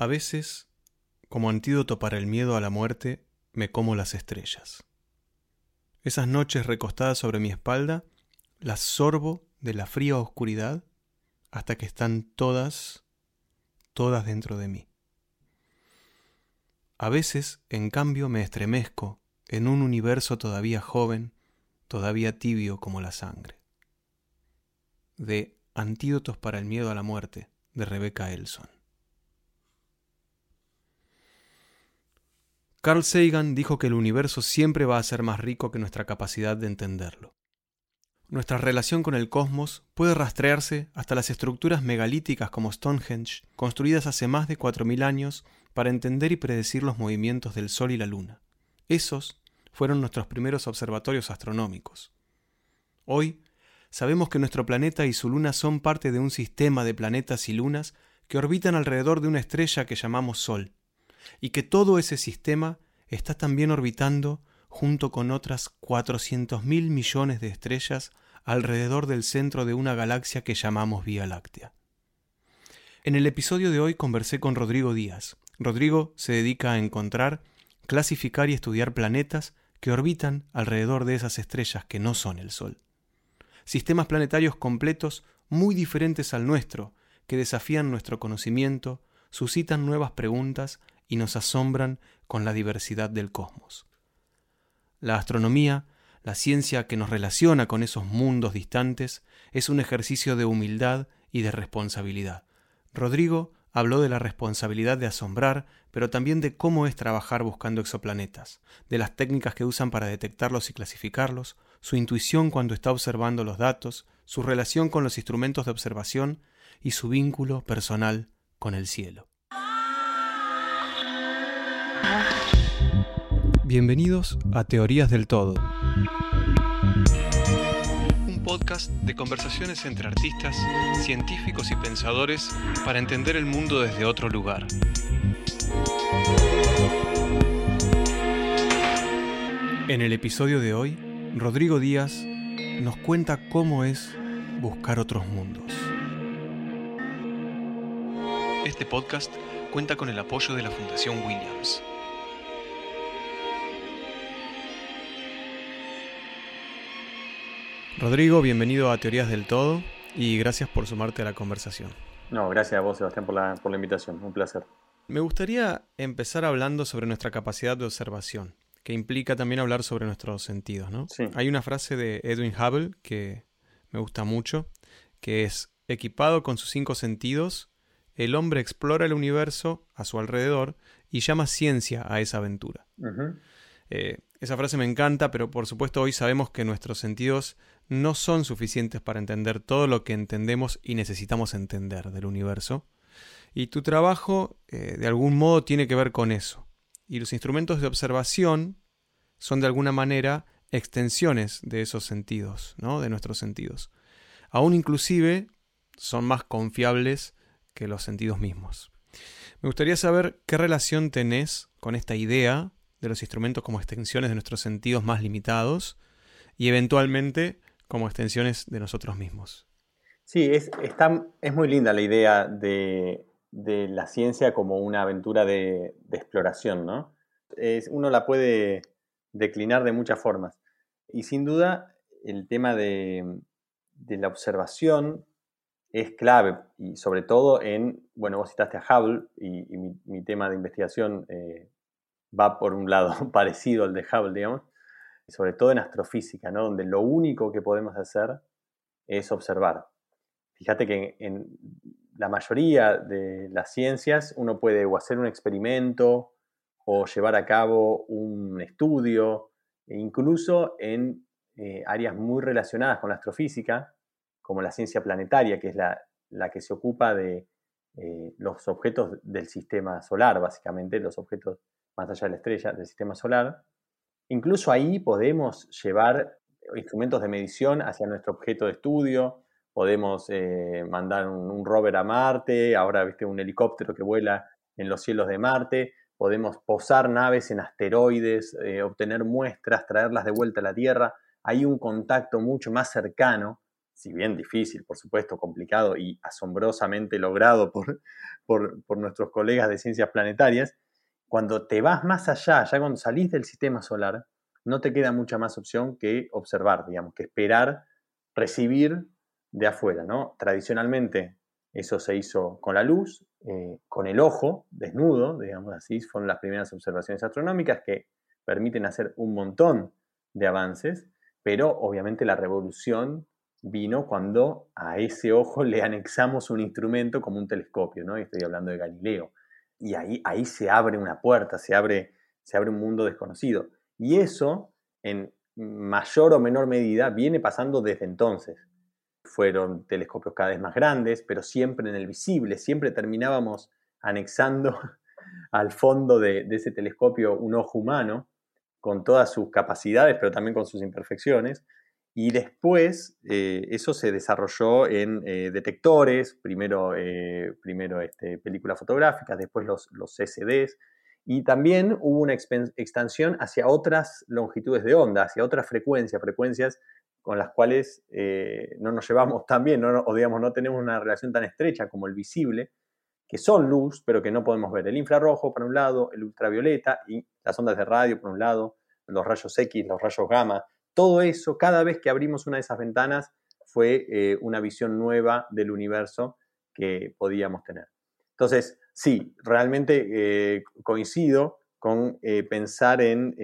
A veces, como antídoto para el miedo a la muerte, me como las estrellas. Esas noches recostadas sobre mi espalda, las sorbo de la fría oscuridad hasta que están todas, todas dentro de mí. A veces, en cambio, me estremezco en un universo todavía joven, todavía tibio como la sangre. De Antídotos para el miedo a la muerte, de Rebecca Elson. Carl Sagan dijo que el universo siempre va a ser más rico que nuestra capacidad de entenderlo. Nuestra relación con el cosmos puede rastrearse hasta las estructuras megalíticas como Stonehenge, construidas hace más de 4.000 años para entender y predecir los movimientos del Sol y la Luna. Esos fueron nuestros primeros observatorios astronómicos. Hoy sabemos que nuestro planeta y su luna son parte de un sistema de planetas y lunas que orbitan alrededor de una estrella que llamamos Sol y que todo ese sistema está también orbitando junto con otras 400 mil millones de estrellas alrededor del centro de una galaxia que llamamos Vía Láctea. En el episodio de hoy conversé con Rodrigo Díaz. Rodrigo se dedica a encontrar, clasificar y estudiar planetas que orbitan alrededor de esas estrellas que no son el Sol. Sistemas planetarios completos muy diferentes al nuestro, que desafían nuestro conocimiento, suscitan nuevas preguntas y nos asombran con la diversidad del cosmos. La astronomía, la ciencia que nos relaciona con esos mundos distantes, es un ejercicio de humildad y de responsabilidad. Rodrigo habló de la responsabilidad de asombrar, pero también de cómo es trabajar buscando exoplanetas, de las técnicas que usan para detectarlos y clasificarlos, su intuición cuando está observando los datos, su relación con los instrumentos de observación y su vínculo personal con el cielo. Bienvenidos a Teorías del Todo. Un podcast de conversaciones entre artistas, científicos y pensadores para entender el mundo desde otro lugar. En el episodio de hoy, Rodrigo Díaz nos cuenta cómo es buscar otros mundos. Este podcast cuenta con el apoyo de la Fundación Williams. Rodrigo, bienvenido a Teorías del Todo y gracias por sumarte a la conversación. No, gracias a vos, Sebastián, por la, por la invitación. Un placer. Me gustaría empezar hablando sobre nuestra capacidad de observación, que implica también hablar sobre nuestros sentidos, ¿no? Sí. Hay una frase de Edwin Hubble que me gusta mucho, que es, equipado con sus cinco sentidos, el hombre explora el universo a su alrededor y llama ciencia a esa aventura. Eh, esa frase me encanta, pero por supuesto hoy sabemos que nuestros sentidos no son suficientes para entender todo lo que entendemos y necesitamos entender del universo. Y tu trabajo, eh, de algún modo, tiene que ver con eso. Y los instrumentos de observación son de alguna manera extensiones de esos sentidos, ¿no? de nuestros sentidos. Aún inclusive son más confiables que los sentidos mismos. Me gustaría saber qué relación tenés con esta idea de los instrumentos como extensiones de nuestros sentidos más limitados y eventualmente como extensiones de nosotros mismos. Sí, es, es muy linda la idea de, la ciencia como una aventura de, exploración, ¿no? Es, uno la puede declinar de muchas formas. Y sin duda, el tema de, la observación es clave, y sobre todo en, bueno, vos citaste a Hubble, y, mi, tema de investigación eh, va por un lado parecido al de Hubble, digamos, sobre todo en astrofísica, ¿no? donde lo único que podemos hacer es observar. Fíjate que en, la mayoría de las ciencias uno puede hacer un experimento o llevar a cabo un estudio, e incluso en eh, áreas muy relacionadas con la astrofísica, como la ciencia planetaria, que es la, que se ocupa de eh, los objetos del sistema solar, básicamente, los objetos más allá de la estrella del sistema solar, Incluso ahí podemos llevar instrumentos de medición hacia nuestro objeto de estudio, podemos eh, mandar un, rover a Marte, ahora viste un helicóptero que vuela en los cielos de Marte, podemos posar naves en asteroides, eh, obtener muestras, traerlas de vuelta a la Tierra. Hay un contacto mucho más cercano si bien difícil, por supuesto, complicado y asombrosamente logrado por, por, nuestros colegas de ciencias planetarias, cuando te vas más allá, ya cuando salís del sistema solar, no te queda mucha más opción que observar, digamos, que esperar recibir de afuera, ¿no? Tradicionalmente eso se hizo con la luz, eh, con el ojo desnudo, digamos así, fueron las primeras observaciones astronómicas que permiten hacer un montón de avances, pero obviamente la revolución vino cuando a ese ojo le anexamos un instrumento como un telescopio, ¿no? estoy hablando de Galileo. Y ahí, ahí se abre una puerta, se abre, se abre un mundo desconocido. Y eso, en mayor o menor medida, viene pasando desde entonces. Fueron telescopios cada vez más grandes, pero siempre en el visible, siempre terminábamos anexando al fondo de ese telescopio un ojo humano, con todas sus capacidades, pero también con sus imperfecciones. Y después eh, eso se desarrolló en eh, detectores, primero, eh, primero este, películas fotográficas, después los, los CCDs, y también hubo una expansión hacia otras longitudes de onda, hacia otras frecuencias, frecuencias con las cuales no nos llevamos tan bien, no, o digamos, no tenemos una relación tan estrecha como el visible, que son luz, pero que no podemos ver. El infrarrojo, por un lado, el ultravioleta y las ondas de radio, por un lado, los rayos X, los rayos gamma, todo eso, cada vez que abrimos una de esas ventanas, fue eh, una visión nueva del universo que podíamos tener. Entonces, sí, realmente eh, coincido con eh, pensar en,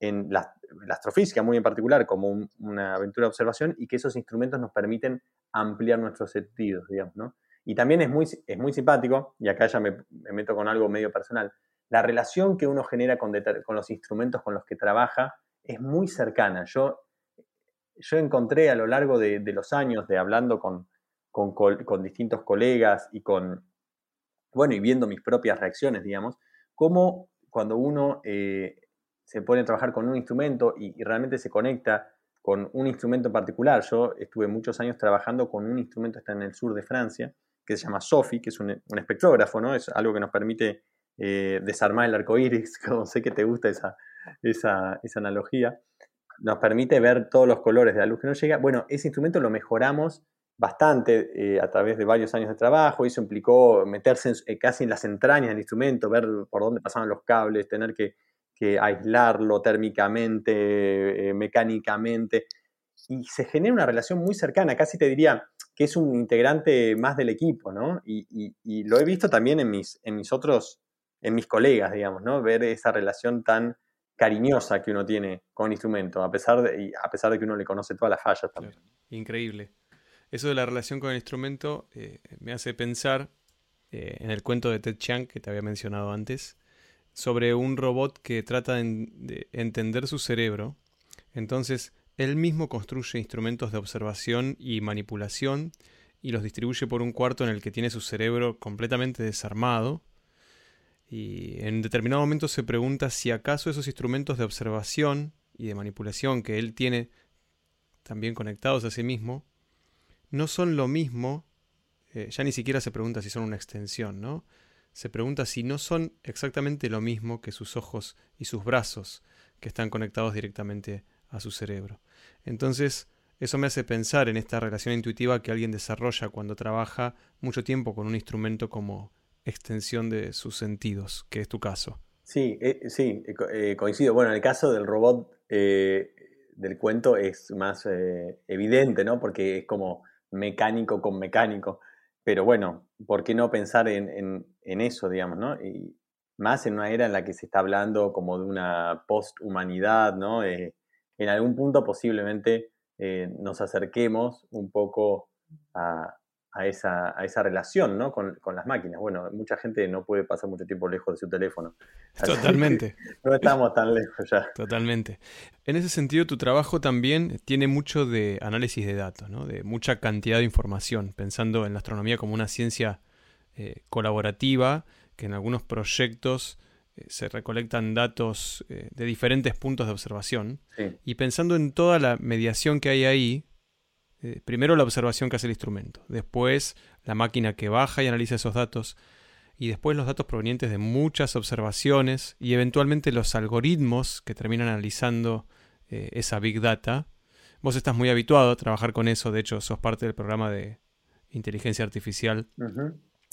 en la, astrofísica, muy en particular, como una aventura de observación y que esos instrumentos nos permiten ampliar nuestros sentidos, digamos, ¿no? Y también es muy, es muy simpático, y acá ya me, meto con algo medio personal, la relación que uno genera con, con los instrumentos con los que trabaja es muy cercana. Yo, yo encontré a lo largo de, los años de hablando con, con, distintos colegas y con, bueno, y viendo mis propias reacciones, digamos, cómo cuando uno eh, se pone a trabajar con un instrumento y, realmente se conecta con un instrumento en particular. Yo estuve muchos años trabajando con un instrumento que está en el sur de Francia, que se llama SOFI, que es un, espectrógrafo, ¿no? Es algo que nos permite eh, desarmar el arco iris, como sé que te gusta esa, esa, analogía, nos permite ver todos los colores de la luz que nos llega. Bueno, ese instrumento lo mejoramos bastante eh, a través de varios años de trabajo. Eso implicó meterse eh, casi en las entrañas del instrumento, ver por dónde pasaban los cables, tener que, aislarlo térmicamente, eh, mecánicamente. Y se genera una relación muy cercana, casi te diría que es un integrante más del equipo, ¿no? Y, y lo he visto también en mis, en mis otros, en mis colegas, digamos, ¿no? Ver esa relación tan cariñosa que uno tiene con el instrumento, a pesar de, a pesar de que uno le conoce todas las fallas también. Increíble. Eso de la relación con el instrumento eh, me hace pensar eh, en el cuento de Ted Chiang que te había mencionado antes, sobre un robot que trata de entender su cerebro. Entonces, él mismo construye instrumentos de observación y manipulación y los distribuye por un cuarto en el que tiene su cerebro completamente desarmado y en determinado momento se pregunta si acaso esos instrumentos de observación y de manipulación que él tiene también conectados a sí mismo, no son lo mismo, eh, ya ni siquiera se pregunta si son una extensión, ¿no? Se pregunta si no son exactamente lo mismo que sus ojos y sus brazos, que están conectados directamente a su cerebro. Entonces, eso me hace pensar en esta relación intuitiva que alguien desarrolla cuando trabaja mucho tiempo con un instrumento como extensión de sus sentidos, que es tu caso. Sí, eh, sí, eh, eh, coincido. Bueno, en el caso del robot del cuento es más evidente, ¿no? Porque es como mecánico con mecánico. Pero bueno, ¿por qué no pensar en, eso, digamos, ¿no? Y más en una era en la que se está hablando como de una post-humanidad, ¿no? en algún punto posiblemente nos acerquemos un poco a, a esa, a esa relación ¿no? con, las máquinas. Bueno, mucha gente no puede pasar mucho tiempo lejos de su teléfono. Totalmente. no estamos tan lejos ya. Totalmente. En ese sentido, tu trabajo también tiene mucho de análisis de datos, ¿no? de mucha cantidad de información, pensando en la astronomía como una ciencia eh, colaborativa, que en algunos proyectos eh, se recolectan datos eh, de diferentes puntos de observación, y pensando en toda la mediación que hay ahí, eh, primero la observación que hace el instrumento, después la máquina que baja y analiza esos datos, y después los datos provenientes de muchas observaciones y eventualmente los algoritmos que terminan analizando eh, esa big data. Vos estás muy habituado a trabajar con eso, de hecho sos parte del programa de inteligencia artificial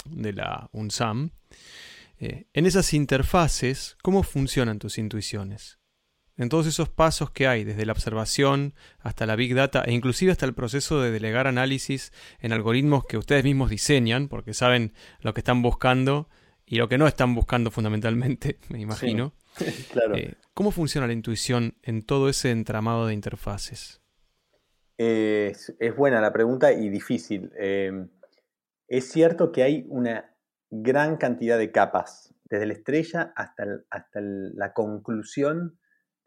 de la UNSAM. Eh, en esas interfaces, ¿cómo funcionan tus intuiciones? En todos esos pasos que hay, desde la observación hasta la big data e inclusive hasta el proceso de delegar análisis en algoritmos que ustedes mismos diseñan, porque saben lo que están buscando y lo que no están buscando fundamentalmente, me imagino. claro. Eh, ¿Cómo funciona la intuición en todo ese entramado de interfaces? es, buena la pregunta y difícil. Eh, es cierto que hay una gran cantidad de capas. Desde la estrella hasta, hasta la conclusión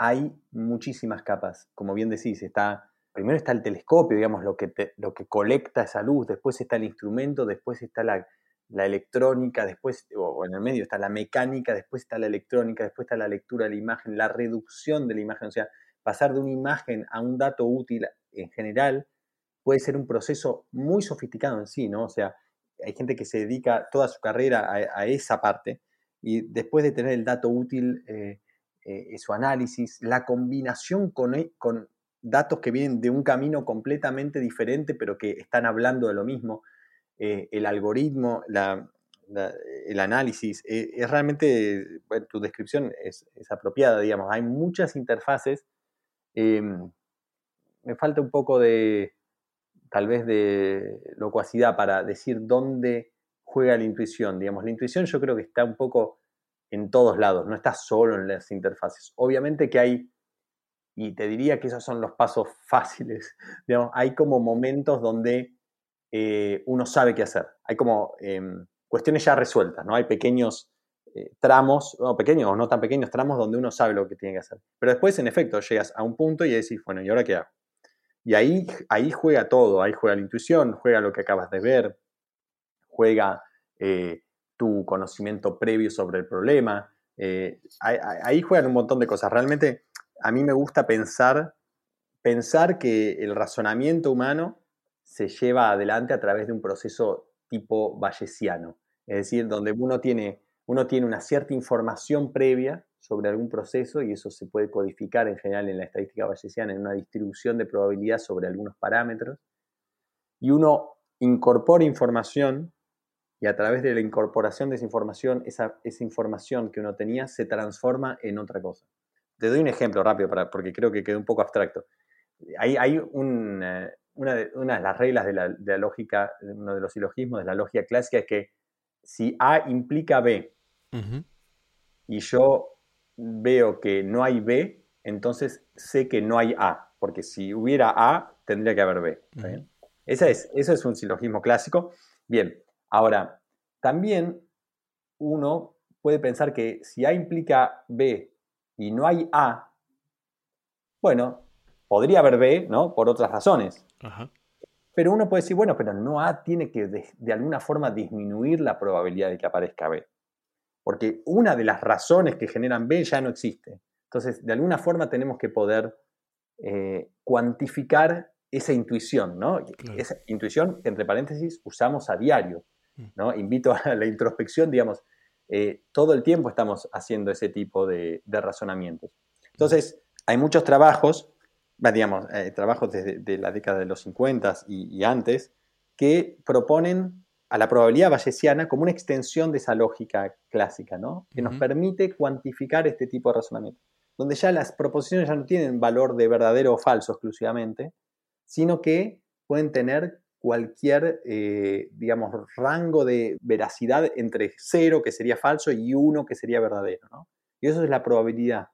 hay muchísimas capas. Como bien decís, está, primero está el telescopio, digamos, lo que, lo que colecta esa luz, después está el instrumento, después está la, electrónica, después, o en el medio está la mecánica, después está la electrónica, después está la lectura de la imagen, la reducción de la imagen, o sea, pasar de una imagen a un dato útil en general puede ser un proceso muy sofisticado en sí, ¿no? O sea, hay gente que se dedica toda su carrera a, esa parte y después de tener el dato útil, eh, eh, su análisis, la combinación con, e, con datos que vienen de un camino completamente diferente pero que están hablando de lo mismo, eh, el algoritmo, el análisis, es realmente, tu descripción es, es, apropiada, digamos, hay muchas interfaces. Em, me falta un poco de, tal vez de locuacidad para decir dónde juega la intuición. Digamos, la intuición yo creo que está un poco en todos lados, no está solo en las interfaces. Obviamente que hay, y te diría que esos son los pasos fáciles, digamos, hay como momentos donde eh, uno sabe qué hacer. Hay como em, cuestiones ya resueltas, ¿no? Hay pequeños eh, tramos, o pequeños o no tan pequeños tramos donde uno sabe lo que tiene que hacer. Pero después, en efecto, llegas a un punto y decís, bueno, ¿y ahora qué hago? Y ahí, ahí juega todo, ahí juega la intuición, juega lo que acabas de ver, juega eh, tu conocimiento previo sobre el problema, eh, ahí, juegan un montón de cosas. Realmente a mí me gusta pensar, pensar que el razonamiento humano se lleva adelante a través de un proceso tipo bayesiano, es decir, donde uno tiene, uno tiene una cierta información previa sobre algún proceso y eso se puede codificar en general en la estadística bayesiana en una distribución de probabilidad sobre algunos parámetros. Y uno incorpora información y a través de la incorporación de esa información, esa, esa información que uno tenía se transforma en otra cosa. Te doy un ejemplo rápido para, porque creo que quedó un poco abstracto. Hay, hay un, una, de, una, de, las reglas de la, de la lógica, uno de los silogismos de la lógica clásica es que si A implica B y yo veo que no hay B, entonces sé que no hay A, porque si hubiera A, tendría que haber B. Esa es, eso es un silogismo clásico. Bien, ahora, también uno puede pensar que si A implica B y no hay A, bueno, podría haber B, ¿no? Por otras razones. Pero uno puede decir, bueno, pero no A tiene que de alguna forma disminuir la probabilidad de que aparezca B porque una de las razones que generan B ya no existe. Entonces, de alguna forma tenemos que poder eh, cuantificar esa intuición, ¿no? Esa intuición, entre paréntesis, usamos a diario. ¿No? Invito a la introspección, digamos, eh, todo el tiempo estamos haciendo ese tipo de, razonamientos. Entonces, hay muchos trabajos, digamos, eh, trabajos desde la década de los 50 y antes, que proponen a la probabilidad bayesiana como una extensión de esa lógica clásica, ¿no? Que nos permite cuantificar este tipo de razonamiento, donde ya las proposiciones ya no tienen valor de verdadero o falso exclusivamente, sino que pueden tener cualquier, eh, digamos, rango de veracidad entre cero, que sería falso, y uno, que sería verdadero. Y eso es la probabilidad.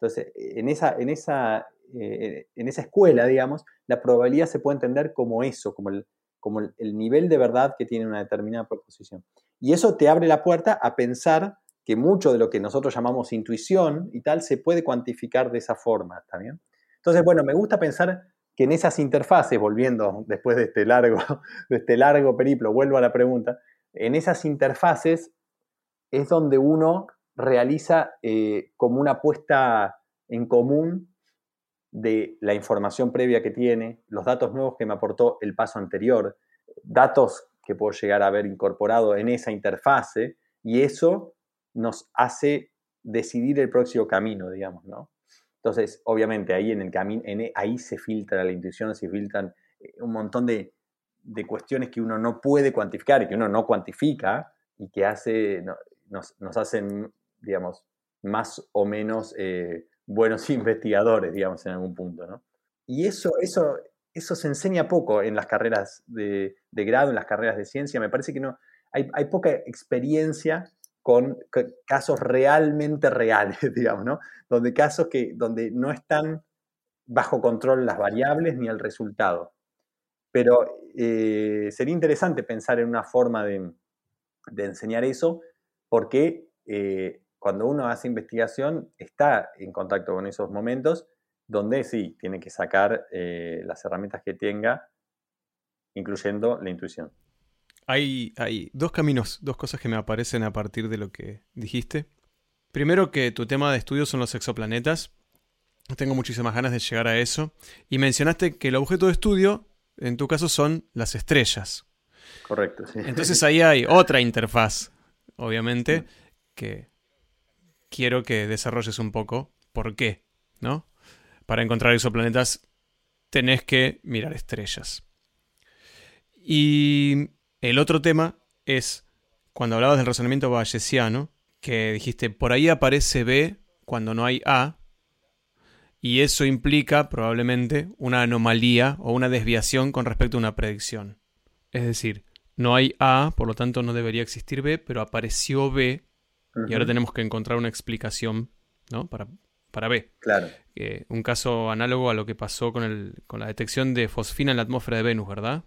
Entonces, en esa, en esa, eh, en esa escuela, digamos, la probabilidad se puede entender como eso, como el, como el, nivel de verdad que tiene una determinada proposición. Y eso te abre la puerta a pensar que mucho de lo que nosotros llamamos intuición y tal se puede cuantificar de esa forma, también Entonces, bueno, me gusta pensar que en esas interfaces, volviendo después de este largo, de este largo periplo, vuelvo a la pregunta, en esas interfaces es donde uno realiza eh, como una puesta en común de la información previa que tiene, los datos nuevos que me aportó el paso anterior, datos que puedo llegar a haber incorporado en esa interfase, y eso nos hace decidir el próximo camino, digamos, ¿no? Entonces, obviamente, ahí en el camino, ahí se filtra la intuición, se filtran eh, un montón de, cuestiones que uno no puede cuantificar y que uno no cuantifica y que hace, nos, hacen, digamos, más o menos eh, buenos investigadores, digamos, en algún punto, ¿no? Y eso, eso, eso se enseña poco en las carreras de, grado, en las carreras de ciencia. Me parece que no, hay, hay poca experiencia con casos realmente reales, digamos, ¿no? Donde casos que, donde no están bajo control las variables ni el resultado. Pero eh, sería interesante pensar en una forma de, enseñar eso, porque eh, cuando uno hace investigación está en contacto con esos momentos donde sí, tiene que sacar eh, las herramientas que tenga, incluyendo la intuición. Hay, dos caminos, dos cosas que me aparecen a partir de lo que dijiste. Primero que tu tema de estudio son los exoplanetas. Tengo muchísimas ganas de llegar a eso. Y mencionaste que el objeto de estudio, en tu caso, son las estrellas. Correcto, sí. Entonces ahí hay otra interfaz, obviamente, que quiero que desarrolles un poco. ¿Por qué? ¿No? Para encontrar exoplanetas tenés que mirar estrellas. Y el otro tema es cuando hablabas del razonamiento bayesiano, que dijiste por ahí aparece B cuando no hay A, y eso implica probablemente una anomalía o una desviación con respecto a una predicción. Es decir, no hay A, por lo tanto no debería existir B, pero apareció B y ahora tenemos que encontrar una explicación ¿no? para, para B. Claro. un caso análogo a lo que pasó con, el, con la detección de fosfina en la atmósfera de Venus, ¿verdad?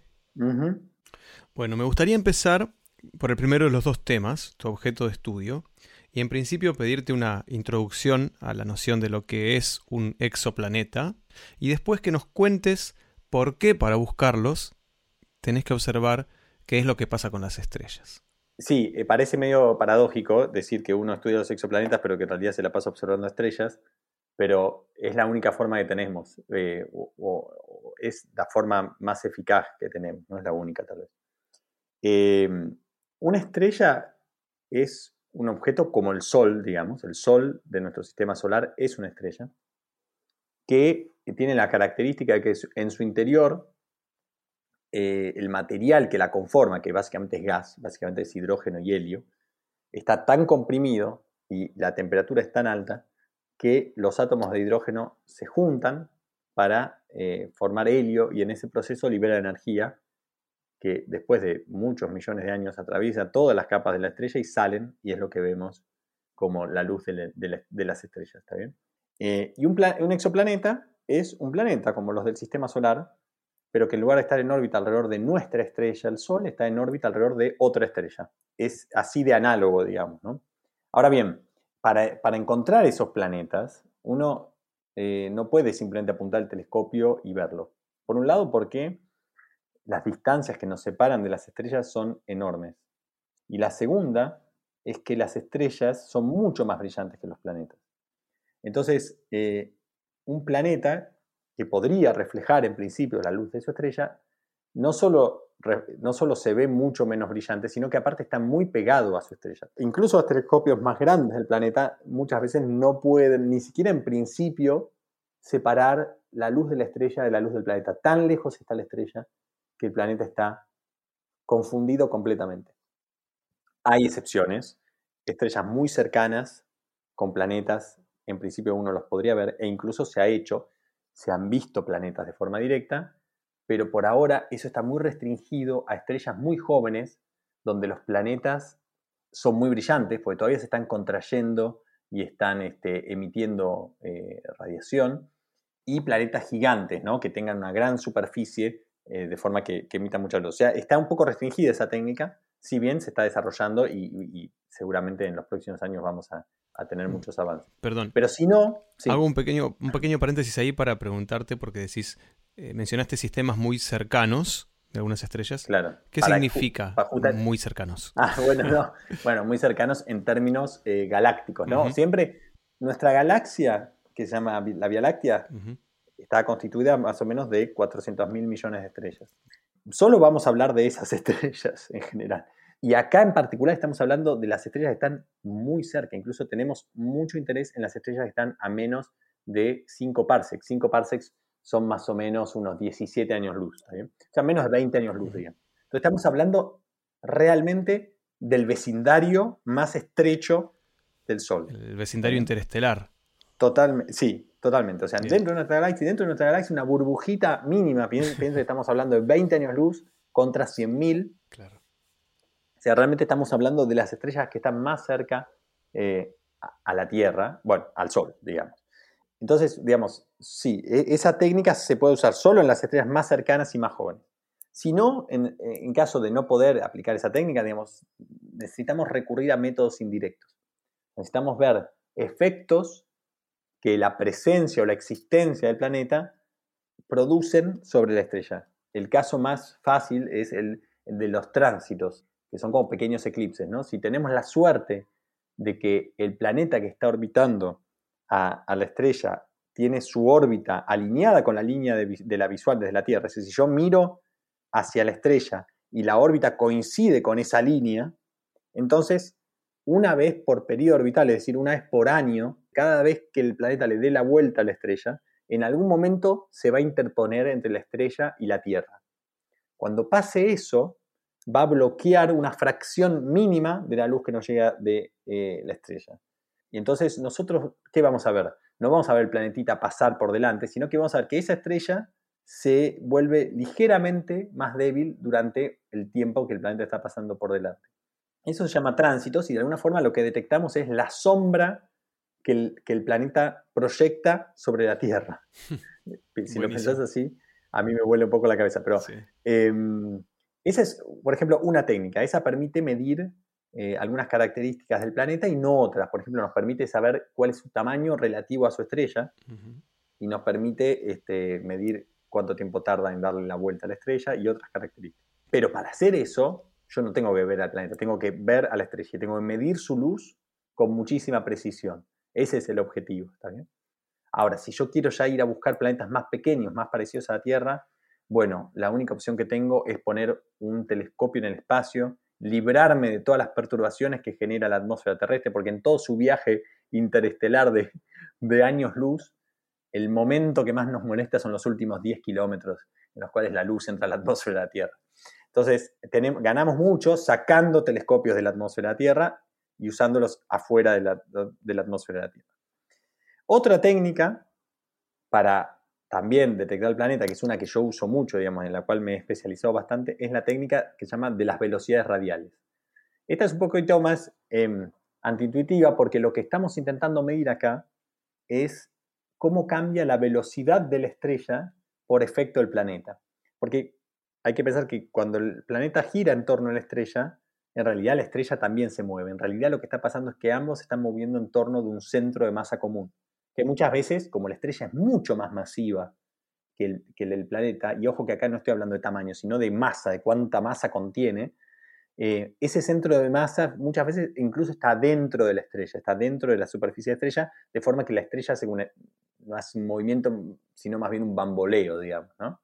Bueno, me gustaría empezar por el primero de los dos temas, tu objeto de estudio, y en principio pedirte una introducción a la noción de lo que es un exoplaneta, y después que nos cuentes por qué para buscarlos tenés que observar qué es lo que pasa con las estrellas. Sí, eh, parece medio paradójico decir que uno estudia los exoplanetas, pero que en realidad se la pasa observando estrellas, pero es la única forma que tenemos, eh, o, es la forma más eficaz que tenemos, no es la única tal vez. Em, una estrella es un objeto como el Sol, digamos, el Sol de nuestro sistema solar es una estrella, que tiene la característica de que en su interior eh, el material que la conforma, que básicamente es gas, básicamente es hidrógeno y helio, está tan comprimido y la temperatura es tan alta que los átomos de hidrógeno se juntan para eh, formar helio y en ese proceso libera energía que después de muchos millones de años atraviesa todas las capas de la estrella y salen, y es lo que vemos como la luz de, las estrellas, ¿está bien? Eh, y un, un, exoplaneta es un planeta como los del sistema solar, pero que en lugar de estar en órbita alrededor de nuestra estrella, el Sol, está en órbita alrededor de otra estrella. Es así de análogo, digamos, ¿no? Ahora bien, para, encontrar esos planetas, uno eh, no puede simplemente apuntar el telescopio y verlo. Por un lado, porque las distancias que nos separan de las estrellas son enormes. Y la segunda es que las estrellas son mucho más brillantes que los planetas. Entonces, eh, un planeta que podría reflejar en principio la luz de su estrella, no solo, no solo se ve mucho menos brillante, sino que aparte está muy pegado a su estrella. Incluso los telescopios más grandes del planeta muchas veces no pueden, ni siquiera en principio, separar la luz de la estrella de la luz del planeta. Tan lejos está la estrella que el planeta está confundido completamente. Hay excepciones, estrellas muy cercanas con planetas, en principio uno los podría ver e incluso se ha hecho, se han visto planetas de forma directa, pero por ahora eso está muy restringido a estrellas muy jóvenes donde los planetas son muy brillantes porque todavía se están contrayendo y están este, emitiendo eh, radiación y planetas gigantes, ¿no? que tengan una gran superficie eh, de forma que, emita mucha luz. O sea, está un poco restringida esa técnica, si bien se está desarrollando y, seguramente en los próximos años vamos a, tener mm. muchos avances. Perdón. Pero si no... Hago un pequeño, un pequeño paréntesis ahí para preguntarte, porque decís, eh, mencionaste sistemas muy cercanos de algunas estrellas. Claro. ¿Qué significa muy cercanos? Ah, bueno, no. bueno, muy cercanos en términos eh, galácticos, ¿no? Siempre nuestra galaxia, que se llama la Vía Láctea, está constituida más o menos de 400 mil millones de estrellas. Solo vamos a hablar de esas estrellas en general. Y acá en particular estamos hablando de las estrellas que están muy cerca. Incluso tenemos mucho interés en las estrellas que están a menos de 5 parsecs. 5 parsecs son más o menos unos 17 años luz, O sea, menos de 20 años luz, digamos. Entonces estamos hablando realmente del vecindario más estrecho del Sol. El vecindario interestelar. Totalmente, sí, totalmente. O sea, dentro de nuestra galaxia, dentro de nuestra galaxia, una burbujita mínima, piensa que estamos hablando de 20 años luz contra 100.000. Claro. O sea, realmente estamos hablando de las estrellas que están más cerca eh, a la Tierra, bueno, al Sol, digamos. Entonces, digamos, sí, e, esa técnica se puede usar solo en las estrellas más cercanas y más jóvenes. Si no, en, caso de no poder aplicar esa técnica, digamos, necesitamos recurrir a métodos indirectos. Necesitamos ver efectos que la presencia o la existencia del planeta producen sobre la estrella. El caso más fácil es el, de los tránsitos, que son como pequeños eclipses. ¿no? Si tenemos la suerte de que el planeta que está orbitando a, la estrella tiene su órbita alineada con la línea de, la visual desde la Tierra, es decir, si yo miro hacia la estrella y la órbita coincide con esa línea, entonces una vez por periodo orbital, es decir, una vez por año, cada vez que el planeta le dé la vuelta a la estrella, en algún momento se va a interponer entre la estrella y la Tierra. Cuando pase eso, va a bloquear una fracción mínima de la luz que nos llega de eh, la estrella. Y entonces nosotros, ¿qué vamos a ver? No vamos a ver el planetita pasar por delante, sino que vamos a ver que esa estrella se vuelve ligeramente más débil durante el tiempo que el planeta está pasando por delante. Eso se llama tránsitos y de alguna forma lo que detectamos es la sombra que el, planeta proyecta sobre la Tierra. si lo pensás así, a mí me vuelve un poco la cabeza, pero em, esa es, por ejemplo, una técnica. Esa permite medir eh, algunas características del planeta y no otras. Por ejemplo, nos permite saber cuál es su tamaño relativo a su estrella y nos permite este, medir cuánto tiempo tarda en darle la vuelta a la estrella y otras características. Pero para hacer eso, yo no tengo que ver al planeta, tengo que ver a la estrella, tengo que medir su luz con muchísima precisión. Ese es el objetivo, ¿está bien? Ahora, si yo quiero ya ir a buscar planetas más pequeños, más parecidos a la Tierra, bueno, la única opción que tengo es poner un telescopio en el espacio, librarme de todas las perturbaciones que genera la atmósfera terrestre, porque en todo su viaje interestelar de, de años luz, el momento que más nos molesta son los últimos 10 kilómetros en los cuales la luz entra a la atmósfera de la Tierra. Entonces, ganamos mucho sacando telescopios de la atmósfera de la Tierra y usándolos afuera de la, atmósfera de la Tierra. Otra técnica para también detectar el planeta, que es una que yo uso mucho, digamos, en la cual me he especializado bastante, es la técnica que se llama de las velocidades radiales. Esta es un poquito más eh, antiintuitiva porque lo que estamos intentando medir acá es cómo cambia la velocidad de la estrella por efecto del planeta. Porque hay que pensar que cuando el planeta gira en torno a la estrella, en realidad la estrella también se mueve. En realidad lo que está pasando es que ambos se están moviendo en torno de un centro de masa común. Que muchas veces, como la estrella es mucho más masiva que el, planeta, y ojo que acá no estoy hablando de tamaño, sino de masa, de cuánta masa contiene, eh, ese centro de masa muchas veces incluso está dentro de la estrella, está dentro de la superficie de la estrella, de forma que la estrella no hace un movimiento, sino más bien un bamboleo, digamos, ¿no?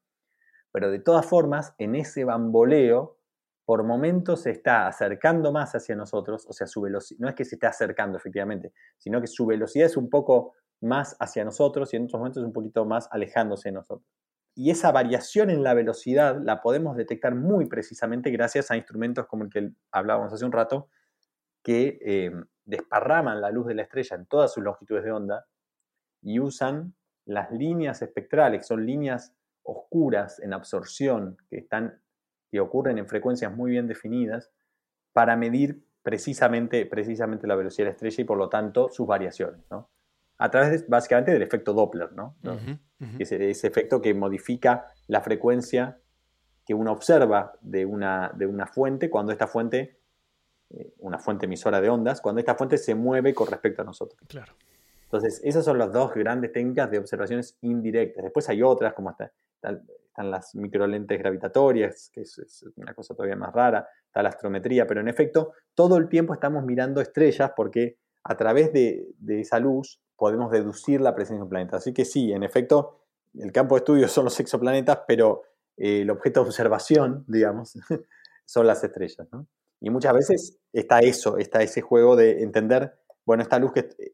Pero de todas formas, en ese bamboleo, por momentos se está acercando más hacia nosotros, o sea, su velocidad, no es que se esté acercando efectivamente, sino que su velocidad es un poco más hacia nosotros y en otros momentos un poquito más alejándose de nosotros. Y esa variación en la velocidad la podemos detectar muy precisamente gracias a instrumentos como el que hablábamos hace un rato, que eh, desparraman la luz de la estrella en todas sus longitudes de onda y usan las líneas espectrales, que son líneas oscuras en absorción que, están, que ocurren en frecuencias muy bien definidas para medir precisamente, precisamente la velocidad de la estrella y por lo tanto sus variaciones. A través básicamente del efecto Doppler, ¿no? Ese, efecto que modifica la frecuencia que uno observa de una, de una fuente cuando esta fuente, eh, una fuente emisora de ondas, cuando esta fuente se mueve con respecto a nosotros. Claro. Entonces, esas son las dos grandes técnicas de observaciones indirectas. Después hay otras, como están las microlentes gravitatorias, que es, una cosa todavía más rara, está la astrometría, pero en efecto todo el tiempo estamos mirando estrellas porque a través de, esa luz podemos deducir la presencia de un planeta. Así que sí, en efecto, el campo de estudio son los exoplanetas, pero eh, el objeto de observación, digamos, son las estrellas. Y muchas veces está eso, está ese juego de entender, bueno, esta luz,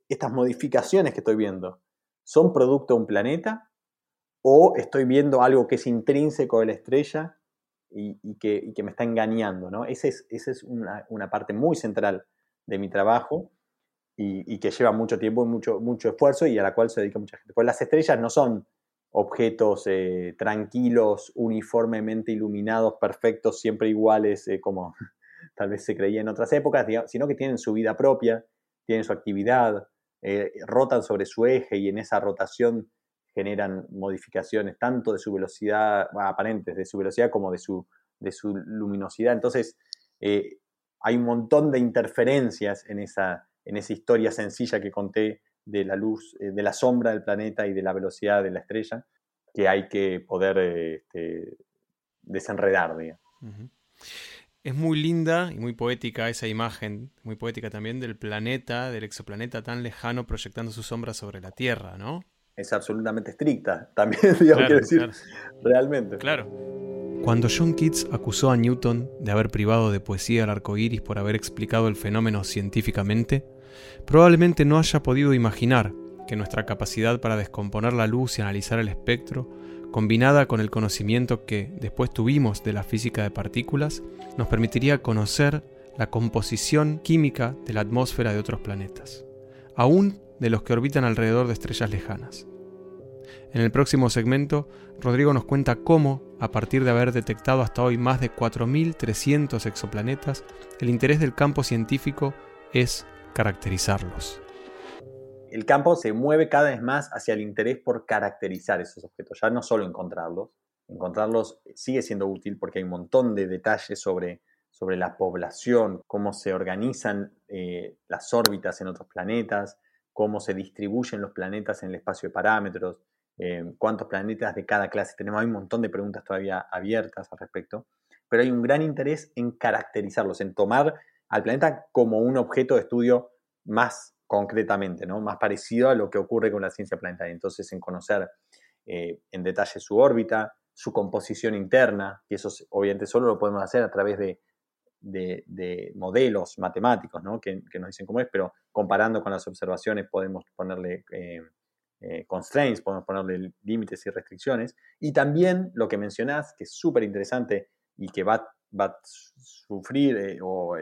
estas modificaciones que estoy viendo, ¿Son producto de un planeta? ¿O estoy viendo algo que es intrínseco de la estrella y, que, me está engañando? ¿no? Esa es, es una, parte muy central de mi trabajo y, que lleva mucho tiempo y mucho, mucho esfuerzo y a la cual se dedica mucha gente. Pues las estrellas no son objetos eh, tranquilos, uniformemente iluminados, perfectos, siempre iguales, eh, como tal vez se creía en otras épocas, sino que tienen su vida propia, tienen su actividad, eh, rotan sobre su eje y en esa rotación generan modificaciones tanto de su velocidad, aparentes, de su velocidad como de su, de su luminosidad. Entonces, hay un montón de interferencias en esa, en esa historia sencilla que conté de la luz, de la sombra del planeta y de la velocidad de la estrella, que hay que poder este, desenredar. Es muy linda y muy poética esa imagen, muy poética también del planeta, del exoplaneta tan lejano proyectando su sombra sobre la Tierra, ¿no? Es absolutamente estricta, también, digamos, quiero decir, realmente. Claro. Cuando John Keats acusó a Newton de haber privado de poesía al arco iris por haber explicado el fenómeno científicamente, probablemente no haya podido imaginar que nuestra capacidad para descomponer la luz y analizar el espectro combinada con el conocimiento que después tuvimos de la física de partículas, nos permitiría conocer la composición química de la atmósfera de otros planetas, aún de los que orbitan alrededor de estrellas lejanas. En el próximo segmento, Rodrigo nos cuenta cómo, a partir de haber detectado hasta hoy más de 4.300 exoplanetas, el interés del campo científico es caracterizarlos el campo se mueve cada vez más hacia el interés por caracterizar esos objetos, ya no solo encontrarlos. Encontrarlos sigue siendo útil porque hay un montón de detalles sobre, sobre la población, cómo se organizan eh, las órbitas en otros planetas, cómo se distribuyen los planetas en el espacio de parámetros, eh, cuántos planetas de cada clase tenemos. Hay un montón de preguntas todavía abiertas al respecto, pero hay un gran interés en caracterizarlos, en tomar al planeta como un objeto de estudio más concretamente, ¿no? más parecido a lo que ocurre con la ciencia planetaria. Entonces, en conocer eh, en detalle su órbita, su composición interna, y eso obviamente solo lo podemos hacer a través de, modelos matemáticos ¿no? que, nos dicen cómo es, pero comparando con las observaciones podemos ponerle eh, eh, constraints, podemos ponerle límites y restricciones. Y también lo que mencionás, que es súper interesante y que va, va a sufrir o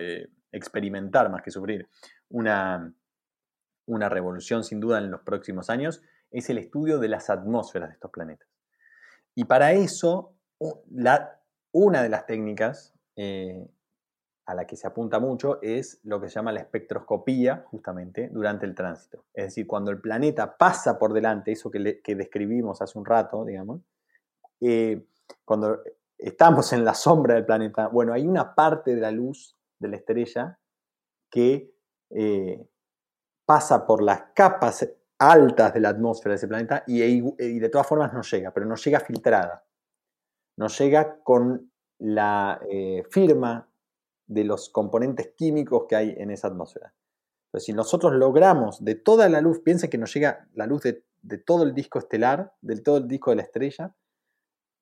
experimentar más que sufrir una una revolución sin duda en los próximos años, es el estudio de las atmósferas de estos planetas. Y para eso, una de las técnicas eh, a la que se apunta mucho es lo que se llama la espectroscopía, justamente, durante el tránsito. Es decir, cuando el planeta pasa por delante, eso que, describimos hace un rato, digamos, eh, cuando estamos en la sombra del planeta, bueno, hay una parte de la luz de la estrella que eh, pasa por las capas altas de la atmósfera de ese planeta y, de todas formas no llega, pero no llega filtrada. No llega con la eh, firma de los componentes químicos que hay en esa atmósfera. Entonces, si nosotros logramos de toda la luz, piensen que nos llega la luz de, todo el disco estelar, del todo el disco de la estrella,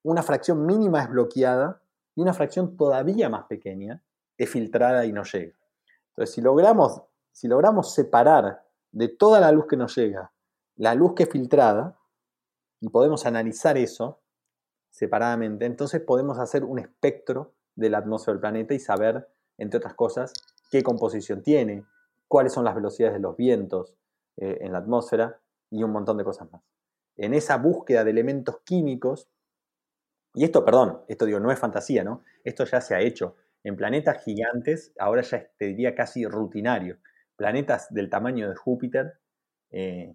una fracción mínima es bloqueada y una fracción todavía más pequeña es filtrada y no llega. Entonces, si logramos si logramos separar de toda la luz que nos llega la luz que es filtrada, y podemos analizar eso separadamente, entonces podemos hacer un espectro de la atmósfera del planeta y saber, entre otras cosas, qué composición tiene, cuáles son las velocidades de los vientos eh, en la atmósfera y un montón de cosas más. En esa búsqueda de elementos químicos, y esto, perdón, esto digo, no es fantasía, ¿no? Esto ya se ha hecho. En planetas gigantes, ahora ya te diría casi rutinario planetas del tamaño de Júpiter, eh,